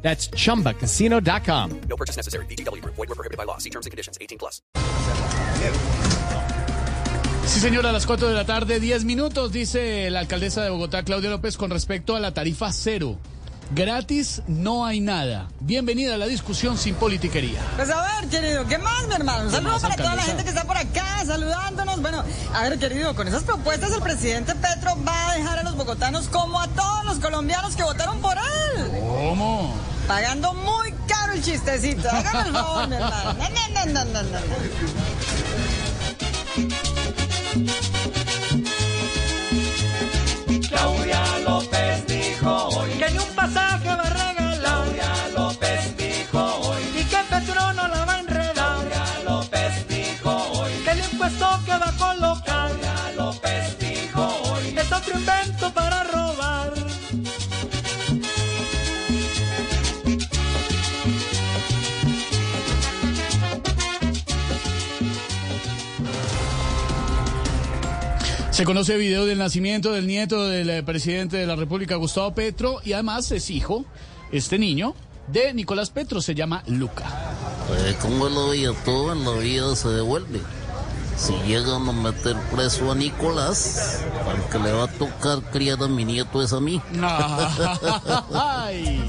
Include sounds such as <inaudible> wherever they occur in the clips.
That's chumbacasino.com. No purchase necessary. BGW. Void were prohibited by law. See terms and conditions. 18 plus. Sí, señora, a las 4 de la tarde, 10 minutos, dice la alcaldesa de Bogotá, Claudia López, con respecto a la tarifa cero. Gratis no hay nada. Bienvenida a la discusión sin politiquería. Pues a ver, querido, ¿qué más, mi hermano? Un saludo más, para toda la alcaldesa? gente que está por acá saludándonos. Bueno, a ver, querido, con esas propuestas el presidente Petro va a dejar a los bogotanos como a todos los colombianos que votaron por él. Pagando muy caro el chistecito. Hágame el favor, mi hermano. No, no, no, no, no, no. Se conoce video del nacimiento del nieto del eh, presidente de la República, Gustavo Petro, y además es hijo, este niño, de Nicolás Petro, se llama Luca. Eh, como la vida, todo en la vida se devuelve. Si llegan a meter preso a Nicolás, al que le va a tocar criar a mi nieto es a mí. <laughs> Ay.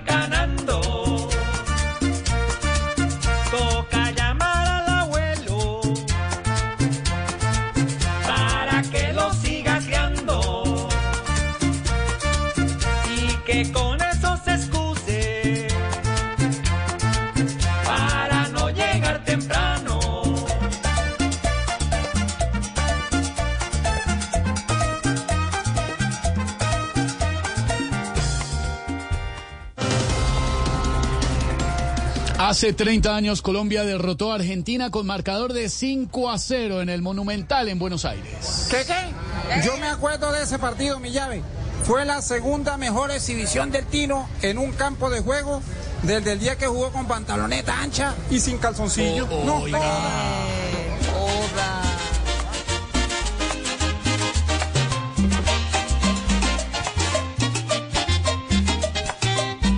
que con eso se excuse para no llegar temprano. Hace 30 años Colombia derrotó a Argentina con marcador de 5 a 0 en el Monumental en Buenos Aires. ¿Qué qué? Yo me acuerdo de ese partido, mi llave. Fue la segunda mejor exhibición del Tino en un campo de juego desde el día que jugó con pantaloneta ancha y sin calzoncillo. Oh, no, oiga. Joda.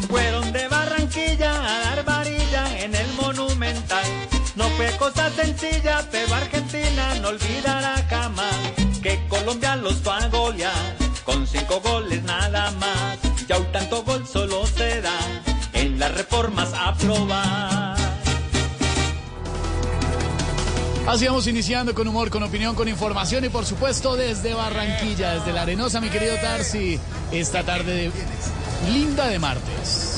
Fueron de Barranquilla a dar varilla en el Monumental. No fue cosa sencilla, pero Argentina no olvidará jamás que Colombia los fue a golear reformas aprobar. Así vamos iniciando con humor, con opinión, con información y por supuesto desde Barranquilla, desde la Arenosa, mi querido Tarsi, esta tarde de linda de martes.